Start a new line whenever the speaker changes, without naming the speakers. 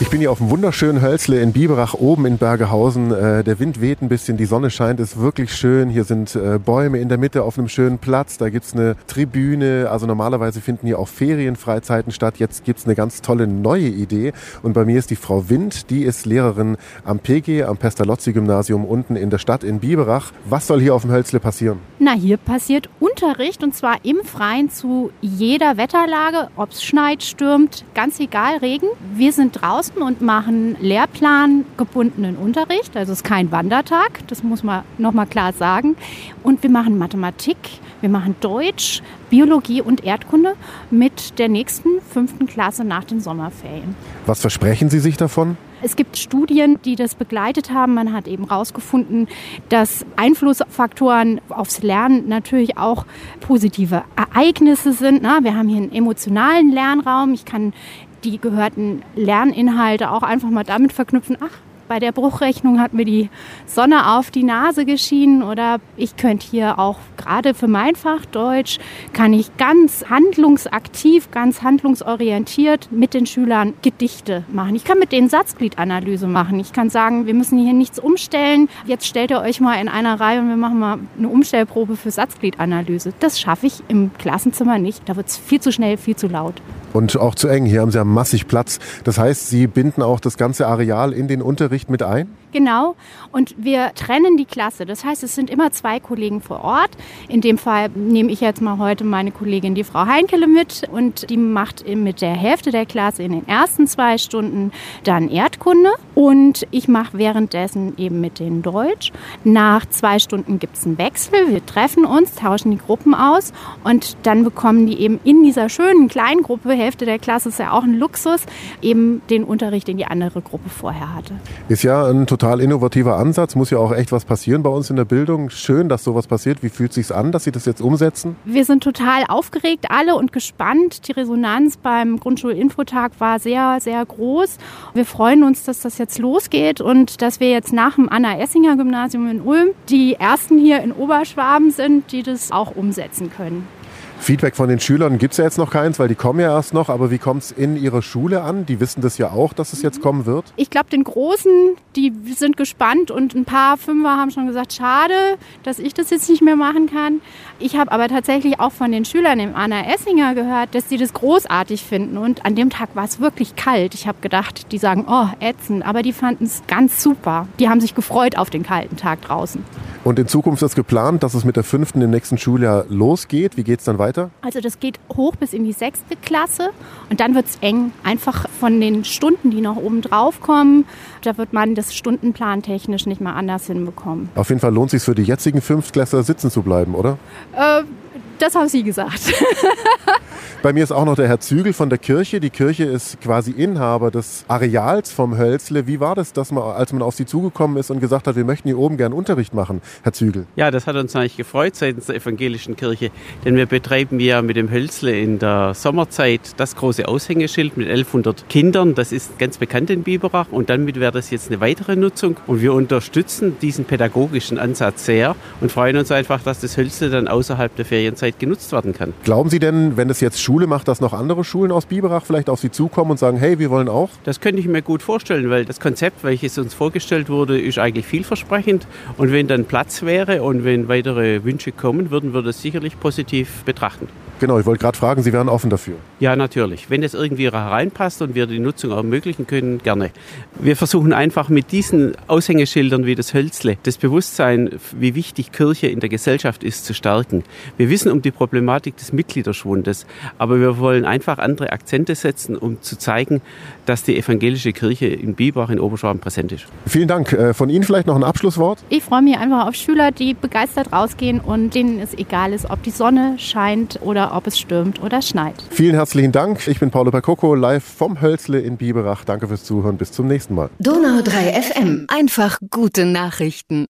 Ich bin hier auf dem wunderschönen Hölzle in Biberach oben in Bergehausen. Äh, der Wind weht ein bisschen, die Sonne scheint, ist wirklich schön. Hier sind äh, Bäume in der Mitte auf einem schönen Platz. Da gibt's eine Tribüne. Also normalerweise finden hier auch Ferienfreizeiten statt. Jetzt gibt's eine ganz tolle neue Idee. Und bei mir ist die Frau Wind, die ist Lehrerin am PG, am Pestalozzi-Gymnasium unten in der Stadt in Biberach. Was soll hier auf dem Hölzle passieren?
Na, hier passiert Unterricht und zwar im Freien zu jeder Wetterlage, ob's schneit, stürmt, ganz egal, Regen. Wir sind draußen draußen und machen lehrplangebundenen Unterricht. Also es ist kein Wandertag, das muss man nochmal klar sagen. Und wir machen Mathematik, wir machen Deutsch, Biologie und Erdkunde mit der nächsten fünften Klasse nach den Sommerferien.
Was versprechen Sie sich davon?
Es gibt Studien, die das begleitet haben. Man hat eben herausgefunden, dass Einflussfaktoren aufs Lernen natürlich auch positive Ereignisse sind. Wir haben hier einen emotionalen Lernraum. Ich kann die gehörten Lerninhalte auch einfach mal damit verknüpfen, ach, bei der Bruchrechnung hat mir die Sonne auf die Nase geschienen oder ich könnte hier auch gerade für mein Fach Deutsch kann ich ganz handlungsaktiv, ganz handlungsorientiert mit den Schülern Gedichte machen. Ich kann mit denen Satzgliedanalyse machen. Ich kann sagen, wir müssen hier nichts umstellen. Jetzt stellt ihr euch mal in einer Reihe und wir machen mal eine Umstellprobe für Satzgliedanalyse. Das schaffe ich im Klassenzimmer nicht. Da wird es viel zu schnell, viel zu laut.
Und auch zu eng. Hier haben Sie ja massig Platz. Das heißt, Sie binden auch das ganze Areal in den Unterricht mit ein?
Genau. Und wir trennen die Klasse. Das heißt, es sind immer zwei Kollegen vor Ort. In dem Fall nehme ich jetzt mal heute meine Kollegin, die Frau Heinkele, mit. Und die macht mit der Hälfte der Klasse in den ersten zwei Stunden dann Erdkunde. Und ich mache währenddessen eben mit denen Deutsch. Nach zwei Stunden gibt es einen Wechsel. Wir treffen uns, tauschen die Gruppen aus. Und dann bekommen die eben in dieser schönen kleinen Gruppe, Hälfte der Klasse ist ja auch ein Luxus, eben den Unterricht, den die andere Gruppe vorher hatte.
Ist ja ein total innovativer Ansatz. Muss ja auch echt was passieren bei uns in der Bildung. Schön, dass sowas passiert. Wie fühlt es sich an, dass Sie das jetzt umsetzen?
Wir sind total aufgeregt alle und gespannt. Die Resonanz beim Grundschulinfotag war sehr, sehr groß. Wir freuen uns, dass das jetzt losgeht und dass wir jetzt nach dem Anna-Essinger-Gymnasium in Ulm die ersten hier in Oberschwaben sind, die das auch umsetzen können.
Feedback von den Schülern gibt es ja jetzt noch keins, weil die kommen ja erst noch. Aber wie kommt es in ihrer Schule an? Die wissen das ja auch, dass es jetzt kommen wird.
Ich glaube, den Großen, die sind gespannt und ein paar Fünfer haben schon gesagt, schade, dass ich das jetzt nicht mehr machen kann. Ich habe aber tatsächlich auch von den Schülern im Anna Essinger gehört, dass sie das großartig finden. Und an dem Tag war es wirklich kalt. Ich habe gedacht, die sagen, oh, ätzend. Aber die fanden es ganz super. Die haben sich gefreut auf den kalten Tag draußen.
Und in Zukunft ist geplant, dass es mit der fünften im nächsten Schuljahr losgeht. Wie geht es dann weiter?
Also das geht hoch bis in die sechste Klasse und dann wird es eng. Einfach von den Stunden, die noch oben drauf kommen, da wird man das Stundenplan technisch nicht mal anders hinbekommen.
Auf jeden Fall lohnt es sich für die jetzigen Fünftklässler sitzen zu bleiben, oder?
Äh, das haben Sie gesagt.
Bei mir ist auch noch der Herr Zügel von der Kirche. Die Kirche ist quasi Inhaber des Areals vom Hölzle. Wie war das, dass man, als man auf Sie zugekommen ist und gesagt hat, wir möchten hier oben gern Unterricht machen, Herr Zügel?
Ja, das hat uns eigentlich gefreut seitens der evangelischen Kirche, denn wir betreiben ja mit dem Hölzle in der Sommerzeit das große Aushängeschild mit 1100 Kindern. Das ist ganz bekannt in Biberach und damit wäre das jetzt eine weitere Nutzung und wir unterstützen diesen pädagogischen Ansatz sehr und freuen uns einfach, dass das Hölzle dann außerhalb der Ferienzeit genutzt werden kann.
Glauben Sie denn, wenn es jetzt Schule macht, dass noch andere Schulen aus Biberach vielleicht auf Sie zukommen und sagen, hey, wir wollen auch?
Das könnte ich mir gut vorstellen, weil das Konzept, welches uns vorgestellt wurde, ist eigentlich vielversprechend. Und wenn dann Platz wäre und wenn weitere Wünsche kommen, würden wir das sicherlich positiv betrachten.
Genau, ich wollte gerade fragen, Sie wären offen dafür.
Ja, natürlich. Wenn es irgendwie hereinpasst und wir die Nutzung ermöglichen können, gerne. Wir versuchen einfach mit diesen Aushängeschildern wie das Hölzle das Bewusstsein, wie wichtig Kirche in der Gesellschaft ist, zu stärken. Wir wissen um die Problematik des Mitgliederschwundes, aber wir wollen einfach andere Akzente setzen, um zu zeigen, dass die evangelische Kirche in Biberach in Oberschwaben präsent ist.
Vielen Dank. Äh, von Ihnen vielleicht noch ein Abschlusswort?
Ich freue mich einfach auf Schüler, die begeistert rausgehen und denen es egal ist, ob die Sonne scheint oder ob es stürmt oder schneit.
Vielen herzlichen Dank. Ich bin Paulo Percoco, live vom Hölzle in Biberach. Danke fürs Zuhören. Bis zum nächsten Mal.
Donau 3 FM. Einfach gute Nachrichten.